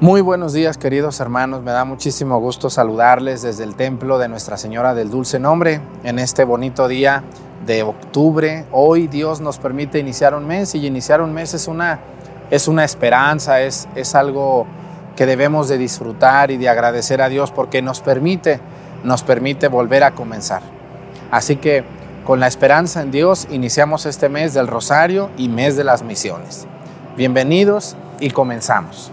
Muy buenos días queridos hermanos, me da muchísimo gusto saludarles desde el templo de Nuestra Señora del Dulce Nombre en este bonito día de octubre. Hoy Dios nos permite iniciar un mes y iniciar un mes es una, es una esperanza, es, es algo que debemos de disfrutar y de agradecer a Dios porque nos permite, nos permite volver a comenzar. Así que con la esperanza en Dios iniciamos este mes del Rosario y mes de las misiones. Bienvenidos y comenzamos.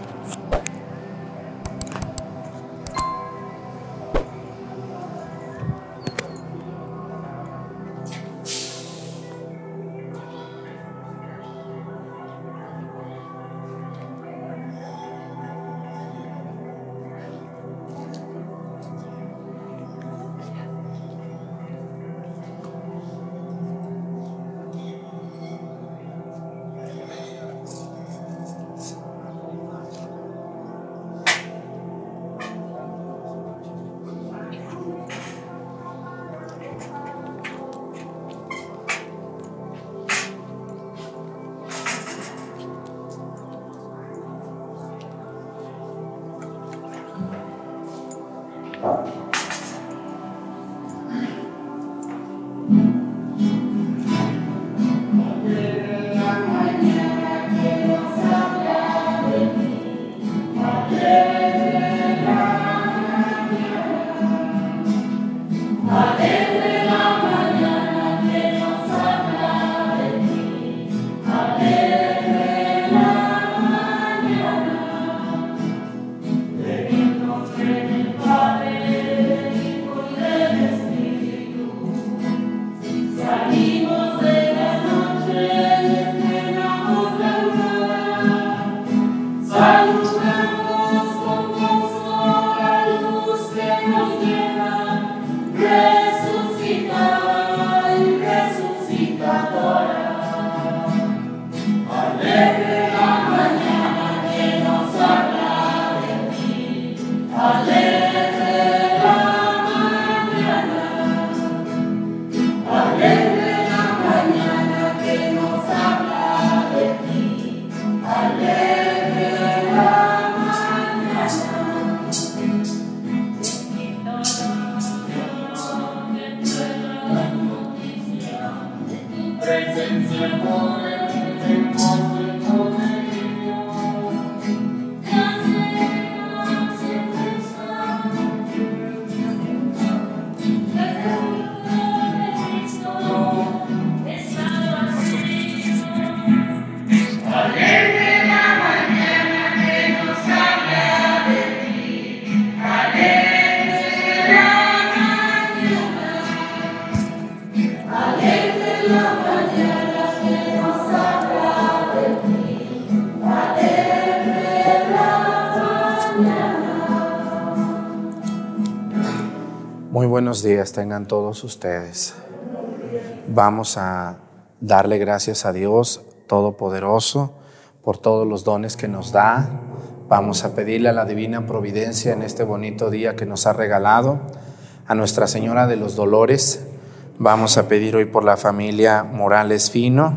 Días tengan todos ustedes. Vamos a darle gracias a Dios Todopoderoso por todos los dones que nos da. Vamos a pedirle a la Divina Providencia en este bonito día que nos ha regalado, a Nuestra Señora de los Dolores. Vamos a pedir hoy por la familia Morales Fino,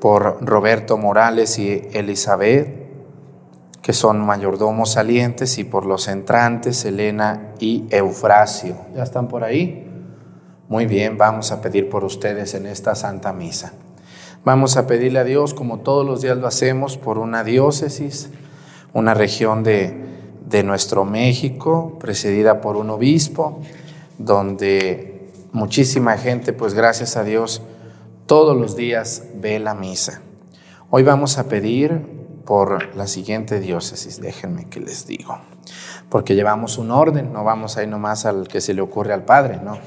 por Roberto Morales y Elizabeth, que son mayordomos salientes, y por los entrantes, Elena y Eufrasio. ¿Ya están por ahí? Muy bien, vamos a pedir por ustedes en esta Santa Misa. Vamos a pedirle a Dios, como todos los días lo hacemos, por una diócesis, una región de, de nuestro México, presidida por un obispo, donde muchísima gente, pues gracias a Dios, todos los días ve la misa. Hoy vamos a pedir por la siguiente diócesis, déjenme que les digo, porque llevamos un orden, no vamos ahí nomás al que se le ocurre al Padre, no,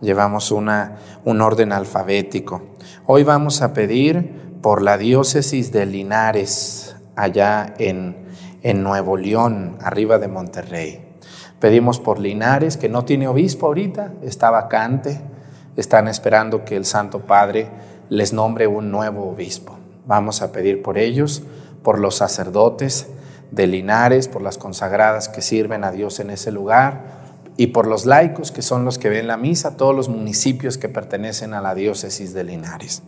llevamos una, un orden alfabético. Hoy vamos a pedir por la diócesis de Linares, allá en, en Nuevo León, arriba de Monterrey. Pedimos por Linares, que no tiene obispo ahorita, está vacante, están esperando que el Santo Padre les nombre un nuevo obispo. Vamos a pedir por ellos por los sacerdotes de Linares, por las consagradas que sirven a Dios en ese lugar y por los laicos que son los que ven la misa, todos los municipios que pertenecen a la diócesis de Linares.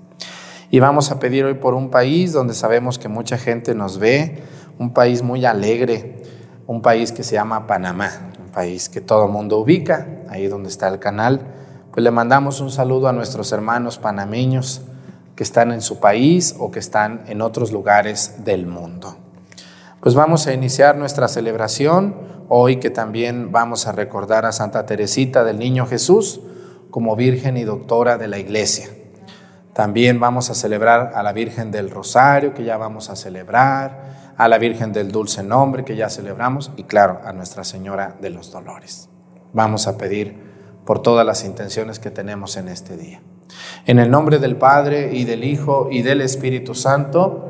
Y vamos a pedir hoy por un país donde sabemos que mucha gente nos ve, un país muy alegre, un país que se llama Panamá, un país que todo el mundo ubica, ahí donde está el canal. Pues le mandamos un saludo a nuestros hermanos panameños que están en su país o que están en otros lugares del mundo. Pues vamos a iniciar nuestra celebración hoy que también vamos a recordar a Santa Teresita del Niño Jesús como Virgen y Doctora de la Iglesia. También vamos a celebrar a la Virgen del Rosario, que ya vamos a celebrar, a la Virgen del Dulce Nombre, que ya celebramos, y claro, a Nuestra Señora de los Dolores. Vamos a pedir por todas las intenciones que tenemos en este día. En el nombre del Padre y del Hijo y del Espíritu Santo,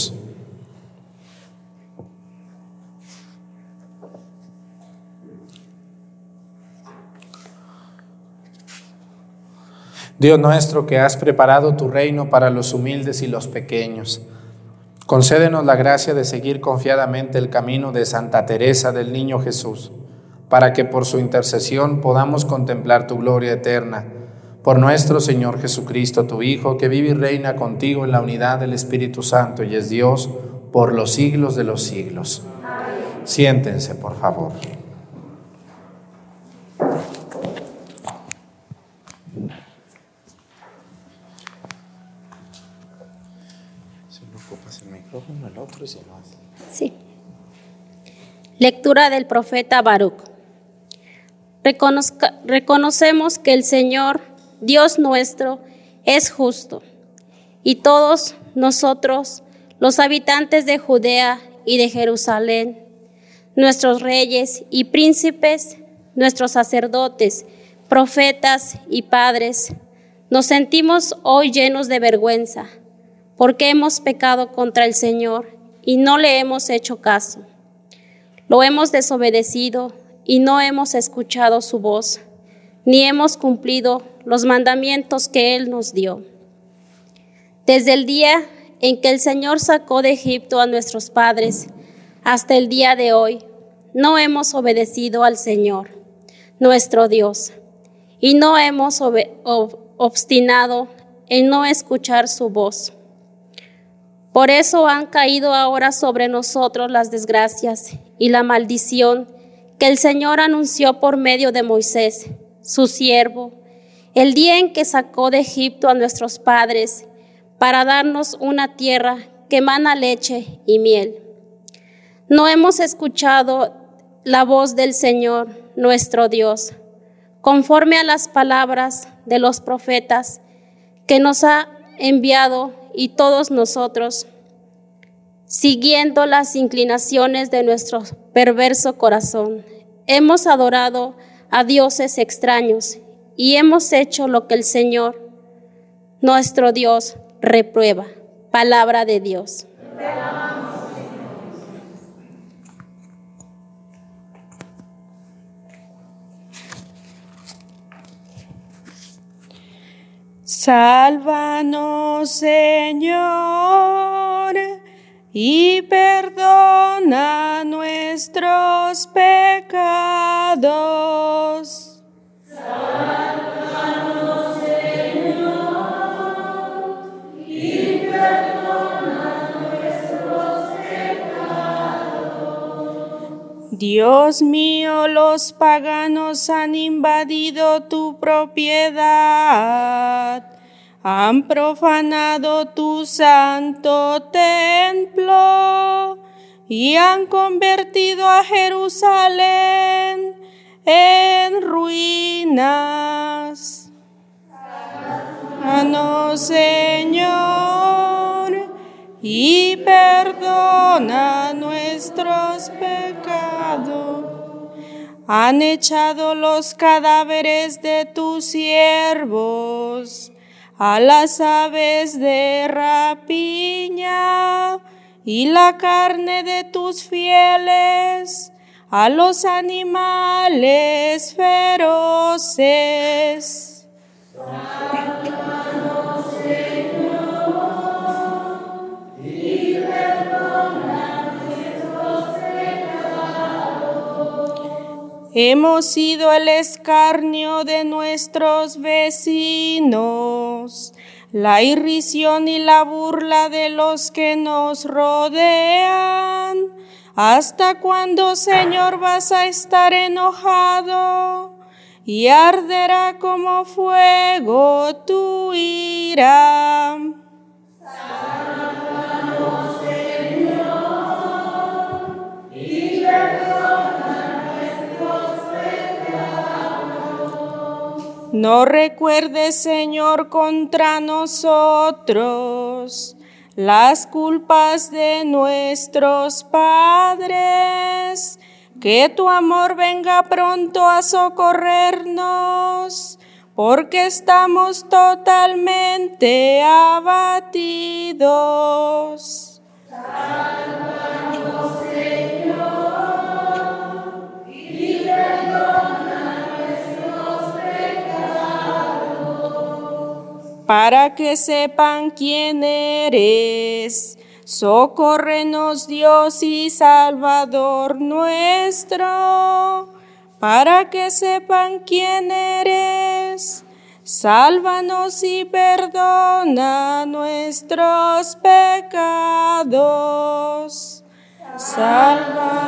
Dios nuestro, que has preparado tu reino para los humildes y los pequeños, concédenos la gracia de seguir confiadamente el camino de Santa Teresa del Niño Jesús, para que por su intercesión podamos contemplar tu gloria eterna por nuestro Señor Jesucristo, tu Hijo, que vive y reina contigo en la unidad del Espíritu Santo y es Dios por los siglos de los siglos. Siéntense, por favor. Sí. Lectura del profeta Baruch. reconocemos que el Señor Dios nuestro es justo, y todos nosotros, los habitantes de Judea y de Jerusalén, nuestros reyes y príncipes, nuestros sacerdotes, profetas y padres, nos sentimos hoy llenos de vergüenza, porque hemos pecado contra el Señor y no le hemos hecho caso. Lo hemos desobedecido y no hemos escuchado su voz ni hemos cumplido los mandamientos que Él nos dio. Desde el día en que el Señor sacó de Egipto a nuestros padres hasta el día de hoy, no hemos obedecido al Señor, nuestro Dios, y no hemos obstinado en no escuchar su voz. Por eso han caído ahora sobre nosotros las desgracias y la maldición que el Señor anunció por medio de Moisés su siervo, el día en que sacó de Egipto a nuestros padres para darnos una tierra que emana leche y miel. No hemos escuchado la voz del Señor, nuestro Dios, conforme a las palabras de los profetas que nos ha enviado y todos nosotros, siguiendo las inclinaciones de nuestro perverso corazón, hemos adorado a dioses extraños y hemos hecho lo que el Señor, nuestro Dios, reprueba. Palabra de Dios. Sálvanos, Señor, y perdona nuestros pecados. Sálvanos, Señor, y perdona nuestros pecados. Dios mío, los paganos han invadido tu propiedad han profanado tu santo templo y han convertido a Jerusalén en ruinas. Sálvanos, Señor, y perdona nuestros pecados. Han echado los cadáveres de tus siervos a las aves de rapiña y la carne de tus fieles, a los animales feroces. Hemos sido el escarnio de nuestros vecinos, la irrisión y la burla de los que nos rodean. ¿Hasta cuándo, Señor, vas a estar enojado? Y arderá como fuego tu ira. No recuerdes, Señor, contra nosotros las culpas de nuestros padres. Que tu amor venga pronto a socorrernos, porque estamos totalmente abatidos. Sálvanos, Señor, y perdona Para que sepan quién eres, socórrenos Dios y Salvador nuestro. Para que sepan quién eres, Sálvanos y perdona nuestros pecados. Sálvanos,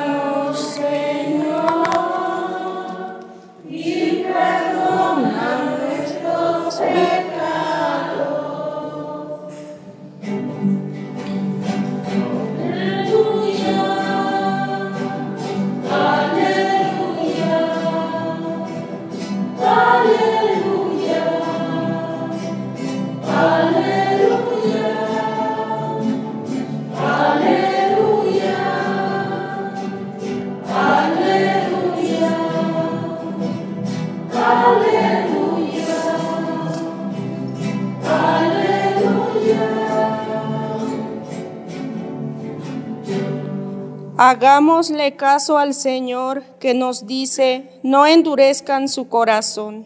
Hagámosle caso al Señor que nos dice, no endurezcan su corazón.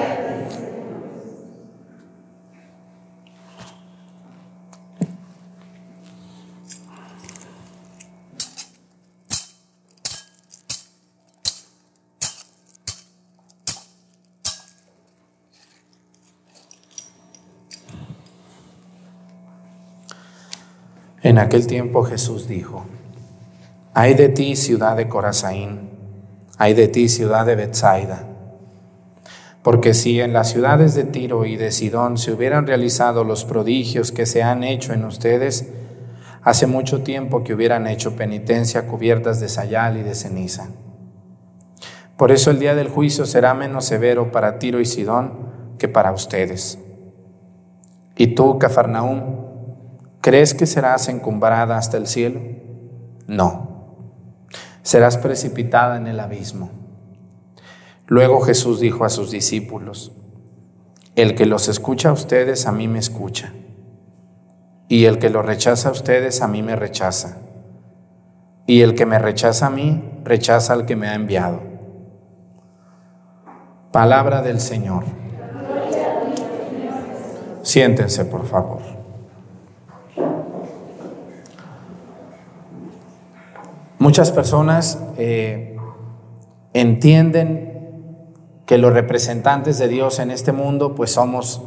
En aquel tiempo Jesús dijo, Ay de ti, ciudad de Corazaín, ay de ti, ciudad de Bethsaida. Porque si en las ciudades de Tiro y de Sidón se hubieran realizado los prodigios que se han hecho en ustedes, hace mucho tiempo que hubieran hecho penitencia cubiertas de sayal y de ceniza. Por eso el día del juicio será menos severo para Tiro y Sidón que para ustedes. Y tú, Cafarnaúm, ¿crees que serás encumbrada hasta el cielo? No serás precipitada en el abismo. Luego Jesús dijo a sus discípulos, el que los escucha a ustedes, a mí me escucha, y el que los rechaza a ustedes, a mí me rechaza, y el que me rechaza a mí, rechaza al que me ha enviado. Palabra del Señor. Siéntense, por favor. Muchas personas eh, entienden que los representantes de Dios en este mundo pues somos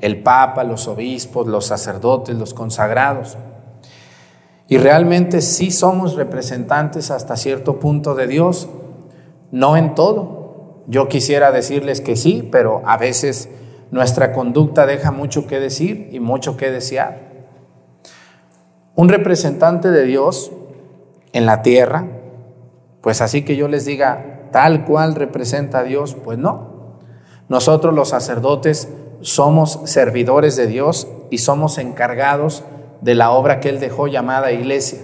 el Papa, los obispos, los sacerdotes, los consagrados. Y realmente sí somos representantes hasta cierto punto de Dios, no en todo. Yo quisiera decirles que sí, pero a veces nuestra conducta deja mucho que decir y mucho que desear. Un representante de Dios en la tierra, pues así que yo les diga, tal cual representa a Dios, pues no. Nosotros los sacerdotes somos servidores de Dios y somos encargados de la obra que Él dejó llamada iglesia.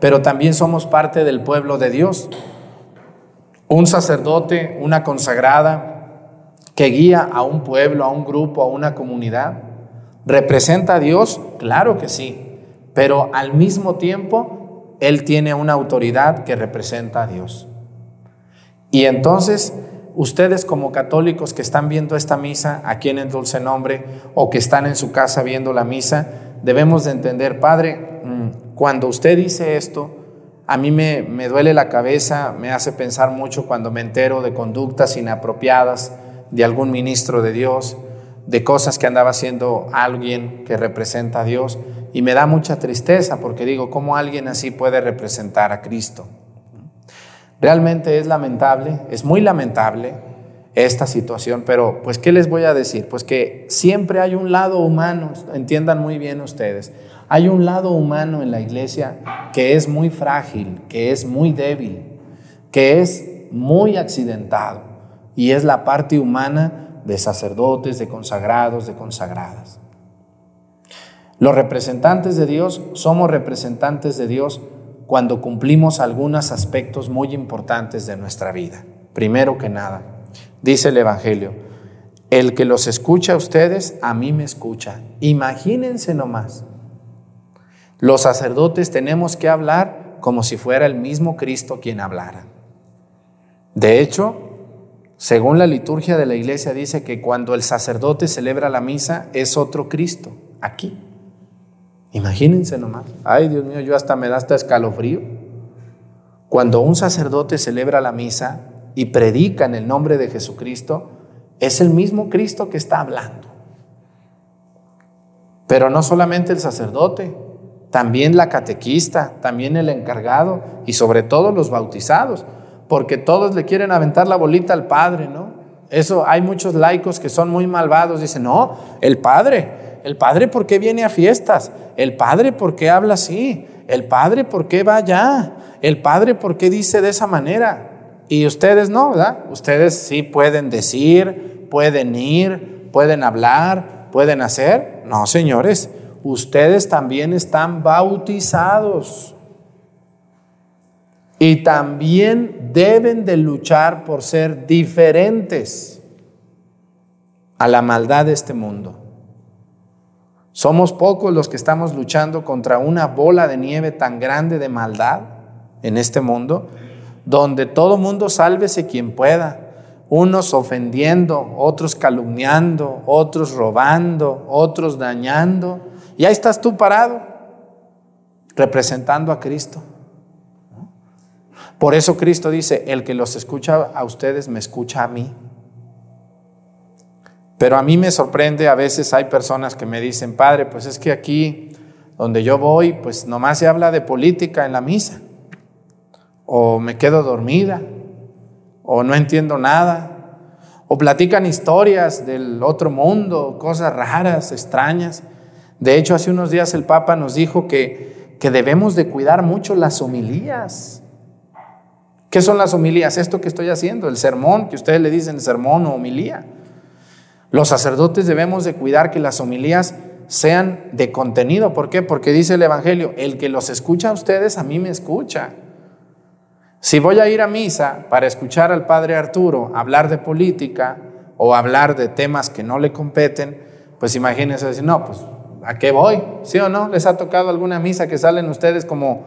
Pero también somos parte del pueblo de Dios. Un sacerdote, una consagrada, que guía a un pueblo, a un grupo, a una comunidad, ¿representa a Dios? Claro que sí, pero al mismo tiempo él tiene una autoridad que representa a Dios. Y entonces, ustedes como católicos que están viendo esta misa aquí en el dulce nombre o que están en su casa viendo la misa, debemos de entender, Padre, mm, cuando usted dice esto, a mí me, me duele la cabeza, me hace pensar mucho cuando me entero de conductas inapropiadas de algún ministro de Dios, de cosas que andaba haciendo alguien que representa a Dios. Y me da mucha tristeza porque digo, ¿cómo alguien así puede representar a Cristo? Realmente es lamentable, es muy lamentable esta situación, pero pues ¿qué les voy a decir? Pues que siempre hay un lado humano, entiendan muy bien ustedes, hay un lado humano en la iglesia que es muy frágil, que es muy débil, que es muy accidentado y es la parte humana de sacerdotes, de consagrados, de consagradas. Los representantes de Dios somos representantes de Dios cuando cumplimos algunos aspectos muy importantes de nuestra vida. Primero que nada, dice el Evangelio, el que los escucha a ustedes, a mí me escucha. Imagínense nomás. Los sacerdotes tenemos que hablar como si fuera el mismo Cristo quien hablara. De hecho, según la liturgia de la iglesia dice que cuando el sacerdote celebra la misa es otro Cristo, aquí. Imagínense nomás. Ay, Dios mío, yo hasta me da hasta escalofrío. Cuando un sacerdote celebra la misa y predica en el nombre de Jesucristo, es el mismo Cristo que está hablando. Pero no solamente el sacerdote, también la catequista, también el encargado y sobre todo los bautizados, porque todos le quieren aventar la bolita al Padre, ¿no? Eso hay muchos laicos que son muy malvados, dicen, no, el Padre, el padre, ¿por qué viene a fiestas? El padre, ¿por qué habla así? El padre, ¿por qué va allá? El padre, ¿por qué dice de esa manera? Y ustedes no, ¿verdad? Ustedes sí pueden decir, pueden ir, pueden hablar, pueden hacer. No, señores, ustedes también están bautizados. Y también deben de luchar por ser diferentes a la maldad de este mundo. Somos pocos los que estamos luchando contra una bola de nieve tan grande de maldad en este mundo, donde todo mundo sálvese quien pueda, unos ofendiendo, otros calumniando, otros robando, otros dañando. Y ahí estás tú parado, representando a Cristo. Por eso Cristo dice, el que los escucha a ustedes me escucha a mí. Pero a mí me sorprende, a veces hay personas que me dicen, Padre, pues es que aquí donde yo voy, pues nomás se habla de política en la misa. o me quedo dormida, o no entiendo nada, o platican historias del otro mundo, cosas raras, extrañas. De hecho, hace unos días el Papa nos dijo que, que debemos de cuidar mucho las homilías. ¿Qué son las homilías? Esto que estoy haciendo, el sermón, que ustedes le dicen sermón o homilía. Los sacerdotes debemos de cuidar que las homilías sean de contenido. ¿Por qué? Porque dice el Evangelio, el que los escucha a ustedes, a mí me escucha. Si voy a ir a misa para escuchar al padre Arturo hablar de política o hablar de temas que no le competen, pues imagínense decir, no, pues ¿a qué voy? ¿Sí o no? ¿Les ha tocado alguna misa que salen ustedes como,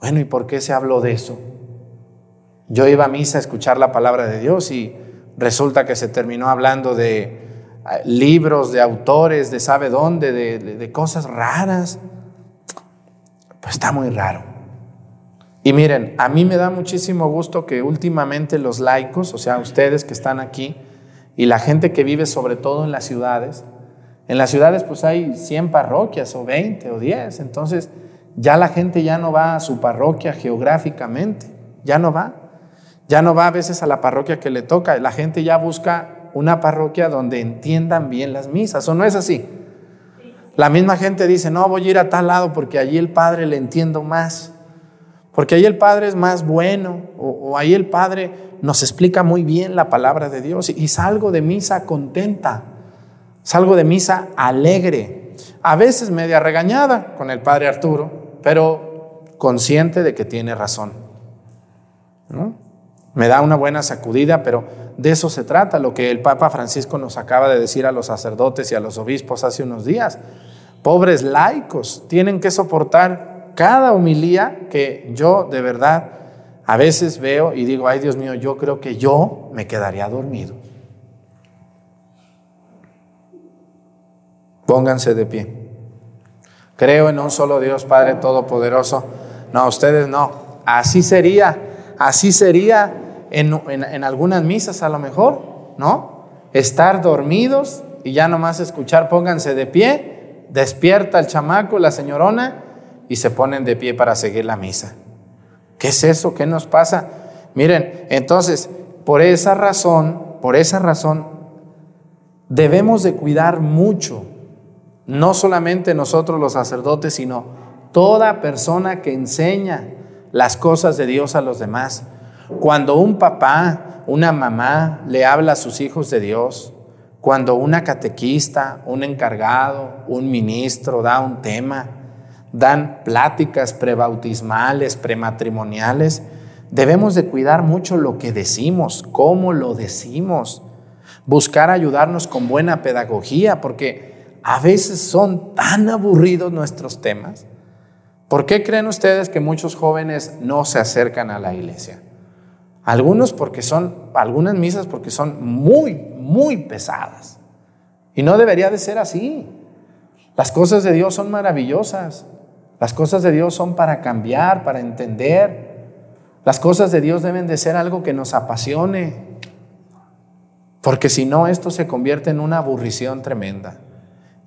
bueno, ¿y por qué se habló de eso? Yo iba a misa a escuchar la palabra de Dios y resulta que se terminó hablando de ah, libros, de autores, de sabe dónde, de, cosas raras. Pues está muy raro. Y miren, a mí me da muchísimo gusto que últimamente los laicos, o sea, ustedes que están aquí, y la gente que vive sobre todo en las ciudades, en las ciudades pues hay 100 parroquias o 20 o 10, entonces ya la gente ya no va a su parroquia geográficamente, ya no va, ya no va a veces a la parroquia que le toca, la gente ya busca una parroquia donde entiendan bien las misas, ¿o no es así? La misma gente dice, no, voy a ir a tal lado porque allí el Padre le entiendo más. Porque ahí el Padre es más bueno, o, o, ahí el Padre nos explica muy bien la palabra de Dios y, y salgo de misa contenta, salgo de misa alegre, a veces media regañada con el Padre Arturo, pero consciente de que tiene razón. ¿no? Me da una buena sacudida, pero de eso se trata, lo que el Papa Francisco nos acaba de decir a los sacerdotes y a los obispos hace unos días. Pobres laicos tienen que soportar cada humilía que yo de verdad a veces veo y digo, ay Dios mío, yo creo que yo me quedaría dormido. Pónganse de pie. Creo en un solo Dios, Padre Todopoderoso. No, ustedes no. Así sería, así sería en, en, algunas misas a lo mejor, ¿no? Estar dormidos y ya nomás escuchar, pónganse de pie, despierta el chamaco, la señorona, y se ponen de pie para seguir la misa. ¿Qué es eso? ¿Qué nos pasa? Miren, entonces, por esa razón, por esa razón, debemos de cuidar mucho, no solamente nosotros los sacerdotes, sino toda persona que enseña las cosas de Dios a los demás. Cuando un papá, una mamá le habla a sus hijos de Dios, cuando una catequista, un encargado, un ministro da un tema, dan pláticas prebautismales, prematrimoniales, debemos de cuidar mucho lo que decimos, cómo lo decimos, buscar ayudarnos con buena pedagogía, porque a veces son tan aburridos nuestros temas. ¿Por qué creen ustedes que muchos jóvenes no se acercan a la iglesia? Algunos porque son, algunas misas porque son muy, muy pesadas. Y no debería de ser así. Las cosas de Dios son maravillosas. Las cosas de Dios son para cambiar, para entender. Las cosas de Dios deben de ser algo que nos apasione. Porque si no, esto se convierte en una aburrición tremenda.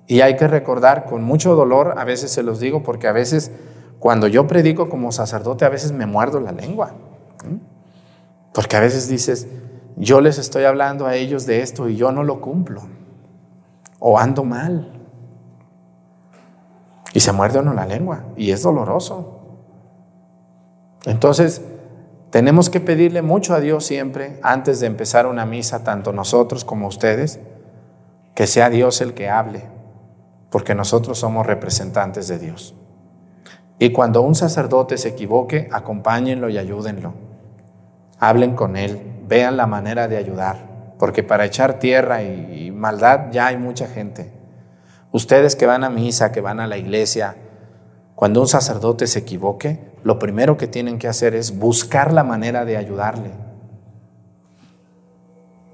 Y hay que recordar con mucho dolor, a veces se los digo, porque a veces cuando yo predico como sacerdote, a veces me muerdo la lengua. Porque a veces dices, yo les estoy hablando a ellos de esto y yo no lo cumplo. O ando mal. Y se muerde uno la lengua y es doloroso. Entonces, tenemos que pedirle mucho a Dios siempre, antes de empezar una misa, tanto nosotros como ustedes, que sea Dios el que hable, porque nosotros somos representantes de Dios. Y cuando un sacerdote se equivoque, acompáñenlo y ayúdenlo. Hablen con él, vean la manera de ayudar, porque para echar tierra y, maldad ya hay mucha gente. Ustedes que van a misa, que van a la iglesia, cuando un sacerdote se equivoque, lo primero que tienen que hacer es buscar la manera de ayudarle.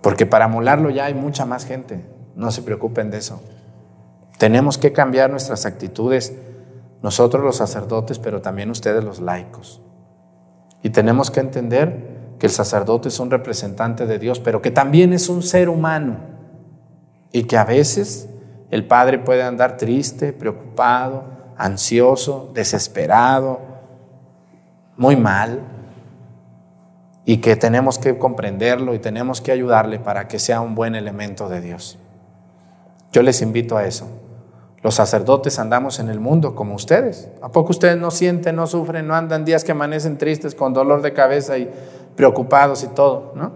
Porque para molarlo ya hay mucha más gente. No se preocupen de eso. Tenemos que cambiar nuestras actitudes, nosotros los sacerdotes, pero también ustedes los laicos. Y tenemos que entender que el sacerdote es un representante de Dios, pero que también es un ser humano y que a veces el padre puede andar triste, preocupado, ansioso, desesperado, muy mal. y que tenemos que comprenderlo y tenemos que ayudarle para que sea un buen elemento de Dios. Yo les invito a eso. Los sacerdotes andamos en el mundo como ustedes. ¿A poco ustedes no sienten, no sufren, no andan días que amanecen tristes con dolor de cabeza y preocupados y todo? ¿no?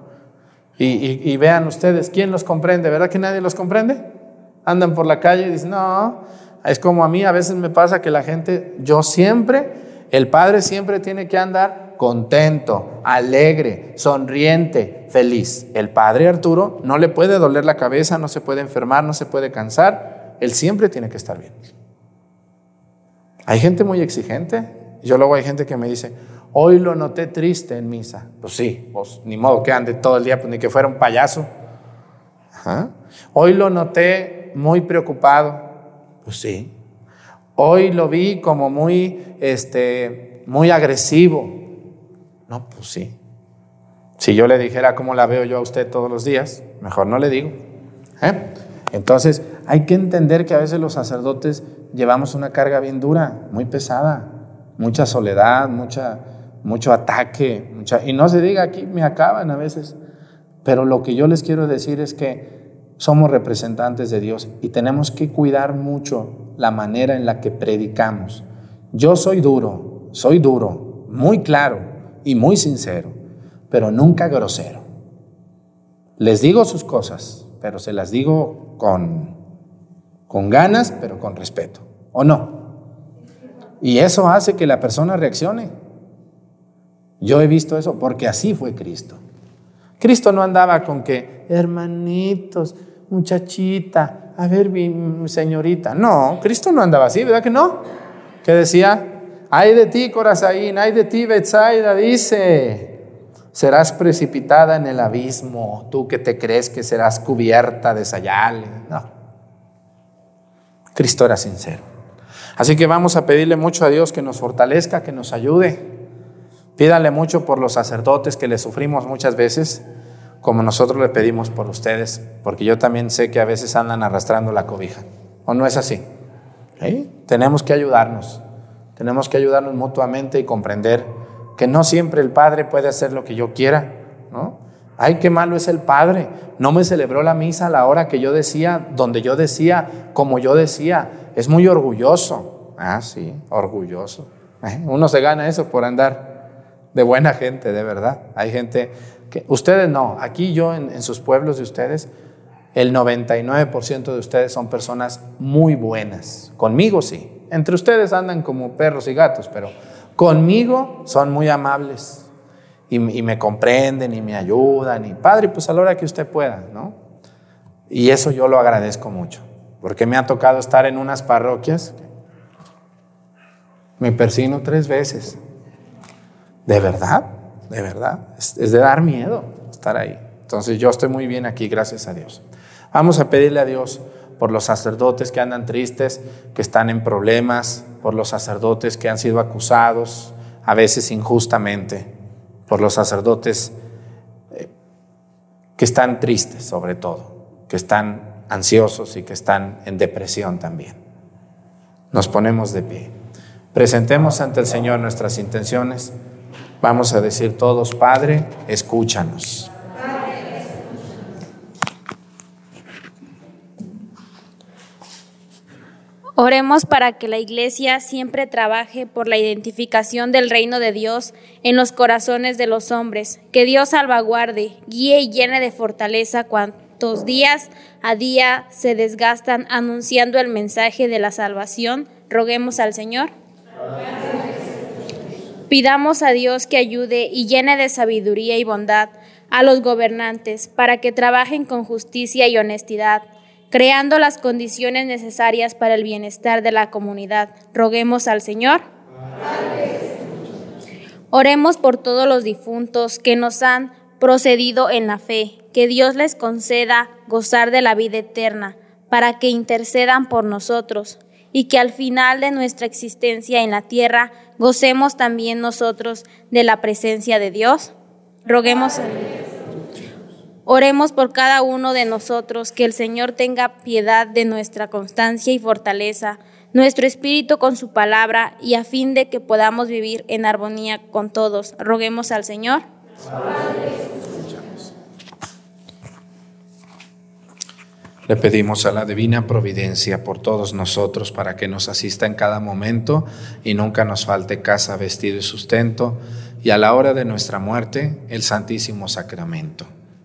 Y, y- vean ustedes, ¿quién los comprende? ¿Verdad que nadie los comprende? Andan por la calle y dicen, no, es como a mí, a veces me pasa que la gente, yo siempre, el padre siempre tiene que andar contento, alegre, sonriente, feliz. El padre Arturo no le puede doler la cabeza, no se puede enfermar, no se puede cansar, él siempre tiene que estar bien. Hay gente muy exigente. Yo luego hay gente que me dice, hoy lo noté triste en misa. Pues sí, pues ni modo que ande todo el día, pues ni que fuera un payaso. Hoy lo noté muy preocupado. Pues sí. Hoy lo vi como muy, este, muy agresivo. No, pues sí. Si yo le dijera cómo la veo yo a usted todos los días, mejor no le digo. ¿eh? Entonces, hay que entender que a veces los sacerdotes llevamos una carga bien dura, muy pesada, mucha soledad, mucha, mucho ataque, y no se diga aquí, me acaban a veces. Pero lo que yo les quiero decir es que somos representantes de Dios y tenemos que cuidar mucho la manera en la que predicamos. Yo soy duro, soy duro, muy claro y muy sincero, pero nunca grosero. Les digo sus cosas, pero se las digo con, con ganas, pero con respeto, ¿o no? Y eso hace que la persona reaccione. Yo he visto eso porque así fue Cristo. Cristo no andaba con que, hermanitos, muchachita, a ver, mi señorita. No, Cristo no andaba así, ¿verdad que no? Que decía, ay de ti, Corazaín, ay de ti, Betsaida, dice, serás precipitada en el abismo, tú que te crees que serás cubierta de sayales. No. Cristo era sincero. Así que vamos a pedirle mucho a Dios que nos fortalezca, que nos ayude. Pídale mucho por los sacerdotes que le sufrimos muchas veces, como nosotros le pedimos por ustedes, porque yo también sé que a veces andan arrastrando la cobija. ¿O no es así? ¿Sí? Tenemos que ayudarnos, tenemos que ayudarnos mutuamente y comprender que no siempre el Padre puede hacer lo que yo quiera, ¿no? Ay, qué malo es el Padre. No me celebró la misa a la hora que yo decía, donde yo decía, como yo decía. Es muy orgulloso. Ah, sí, orgulloso. ¿Eh? Uno se gana eso por andar de buena gente, de verdad. Hay gente que, ustedes no, aquí yo en, en sus pueblos de ustedes, el 99% de ustedes son personas muy buenas. Conmigo sí. Entre ustedes andan como perros y gatos, pero conmigo son muy amables y, me comprenden y me ayudan. Y padre, pues a la hora que usted pueda, ¿no? Y eso yo lo agradezco mucho, porque me ha tocado estar en unas parroquias. Me persino tres veces. ¿De verdad? ¿De verdad? Es, es de dar miedo estar ahí. Entonces yo estoy muy bien aquí, gracias a Dios. Vamos a pedirle a Dios por los sacerdotes que andan tristes, que están en problemas, por los sacerdotes que han sido acusados, a veces injustamente, por los sacerdotes eh, que están tristes sobre todo, que están ansiosos y que están en depresión también. Nos ponemos de pie. Presentemos ante el Señor nuestras intenciones. Vamos a decir todos, Padre, escúchanos. Oremos para que la Iglesia siempre trabaje por la identificación del reino de Dios en los corazones de los hombres, que Dios salvaguarde, guíe y llene de fortaleza cuantos días a día se desgastan anunciando el mensaje de la salvación. Roguemos al Señor. Pidamos a Dios que ayude y llene de sabiduría y bondad a los gobernantes para que trabajen con justicia y honestidad creando las condiciones necesarias para el bienestar de la comunidad. Roguemos al Señor. Oremos por todos los difuntos que nos han procedido en la fe, que Dios les conceda gozar de la vida eterna, para que intercedan por nosotros y que al final de nuestra existencia en la tierra gocemos también nosotros de la presencia de Dios. Roguemos a Dios. Oremos por cada uno de nosotros, que el Señor tenga piedad de nuestra constancia y fortaleza, nuestro espíritu con su palabra, y a fin de que podamos vivir en armonía con todos. Roguemos al Señor. Le pedimos a la divina providencia por todos nosotros para que nos asista en cada momento y nunca nos falte casa, vestido y sustento, y a la hora de nuestra muerte el Santísimo Sacramento.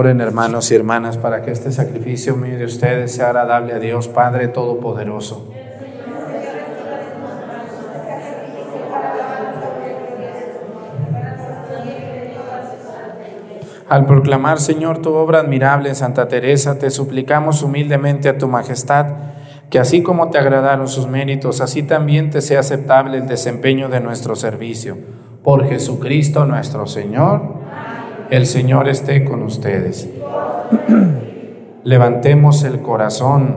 Oren hermanos y hermanas para que este sacrificio mío de ustedes sea agradable a Dios Padre Todopoderoso. Al proclamar, Señor, tu obra admirable en Santa Teresa, te suplicamos humildemente a tu majestad que así como te agradaron sus méritos, así también te sea aceptable el desempeño de nuestro servicio. Por Jesucristo nuestro Señor. El Señor esté con ustedes. Levantemos el corazón.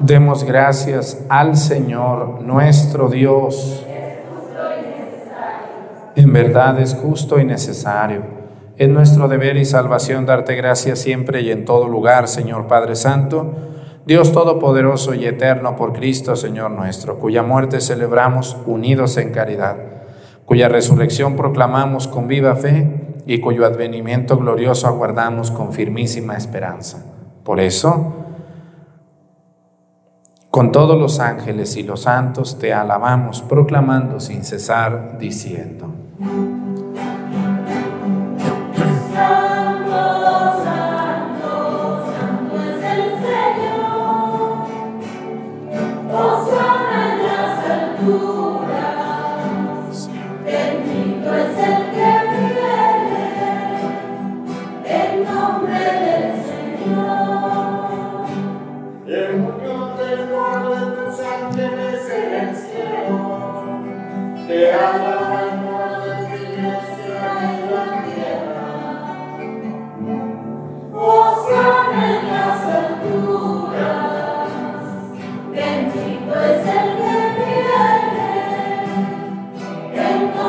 Demos gracias al Señor nuestro Dios. En verdad es justo y necesario. Es nuestro deber y salvación darte gracias siempre y en todo lugar, Señor Padre Santo, Dios Todopoderoso y Eterno por Cristo, Señor nuestro, cuya muerte celebramos unidos en caridad cuya resurrección proclamamos con viva fe y cuyo advenimiento glorioso aguardamos con firmísima esperanza. Por eso, con todos los ángeles y los santos te alabamos, proclamando sin cesar, diciendo.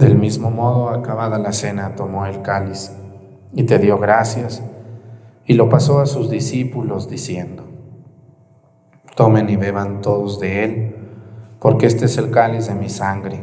Del mismo modo, acabada la cena, tomó el cáliz y te dio gracias y lo pasó a sus discípulos diciendo, tomen y beban todos de él, porque este es el cáliz de mi sangre,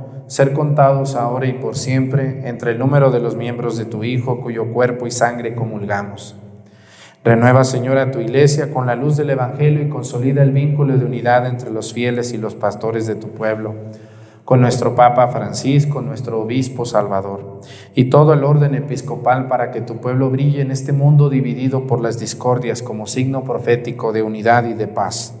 ser contados ahora y por siempre entre el número de los miembros de tu Hijo, cuyo cuerpo y sangre comulgamos. Renueva, Señora, tu iglesia con la luz del Evangelio y consolida el vínculo de unidad entre los fieles y los pastores de tu pueblo con nuestro Papa Francisco, nuestro Obispo Salvador, y todo el orden episcopal para que tu pueblo brille en este mundo dividido por las discordias como signo profético de unidad y de paz.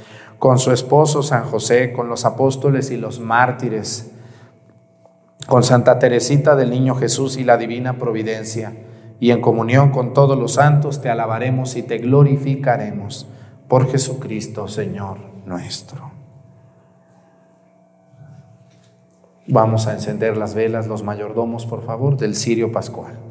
con su esposo San José, con los apóstoles y los mártires, con Santa Teresita del Niño Jesús y la Divina Providencia, y en comunión con todos los santos te alabaremos y te glorificaremos por Jesucristo, Señor nuestro. Vamos a encender las velas, los mayordomos, por favor, del cirio pascual.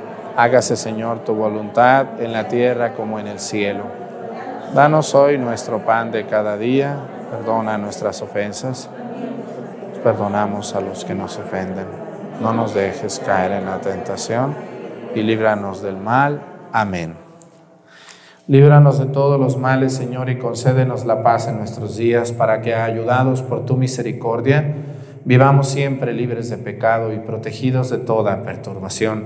hágase Señor tu voluntad en la tierra como en el cielo. Danos hoy nuestro pan de cada día, perdona nuestras ofensas, perdonamos a los que nos ofenden, no nos dejes caer en la tentación y líbranos del mal. Amén. Líbranos de todos los males, Señor, y concédenos la paz en nuestros días, para que, ayudados por tu misericordia, Vivamos siempre libres de pecado y protegidos de toda perturbación,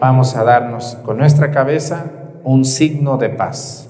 Vamos a darnos con nuestra cabeza un signo de paz.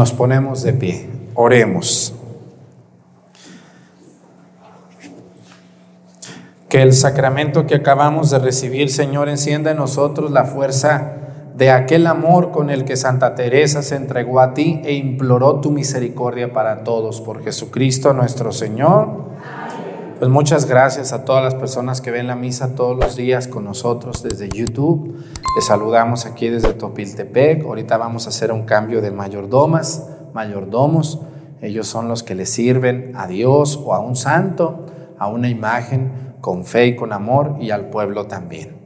Nos ponemos de pie. Oremos. Que el sacramento que acabamos de recibir, Señor, encienda en nosotros la fuerza de aquel amor con el que Santa Teresa se entregó a ti e imploró tu misericordia para todos. Por Jesucristo nuestro Señor. Pues muchas gracias a todas las personas que ven la misa todos los días con nosotros desde YouTube. Les saludamos aquí desde Topiltepec. Ahorita vamos a hacer un cambio de mayordomas, mayordomos. Ellos son los que le sirven a Dios o a un santo, a una imagen con fe y con amor y al pueblo también.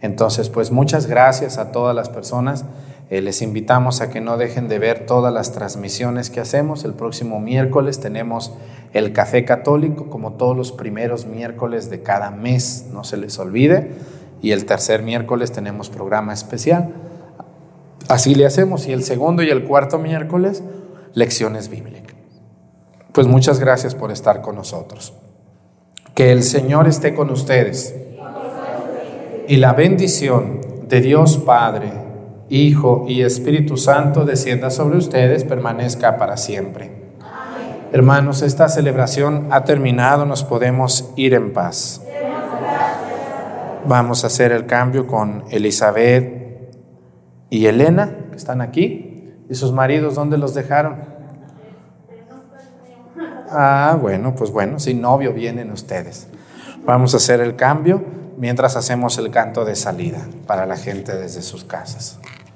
Entonces, pues muchas gracias a todas las personas. Eh, les invitamos a que no dejen de ver todas las transmisiones que hacemos. El próximo miércoles tenemos el Café Católico, como todos los primeros miércoles de cada mes, no se les olvide. Y el tercer miércoles tenemos programa especial. Así le hacemos. Y el segundo y el cuarto miércoles, lecciones bíblicas. Pues muchas gracias por estar con nosotros. Que el Señor esté con ustedes. Y la bendición de Dios Padre, Hijo y Espíritu Santo descienda sobre ustedes, permanezca para siempre. Hermanos, esta celebración ha terminado, nos podemos ir en paz. Vamos a hacer el cambio con Elizabeth y Elena, que están aquí. ¿Y sus maridos dónde los dejaron? Ah, bueno, pues bueno, sin novio vienen ustedes. Vamos a hacer el cambio mientras hacemos el canto de salida para la gente desde sus casas.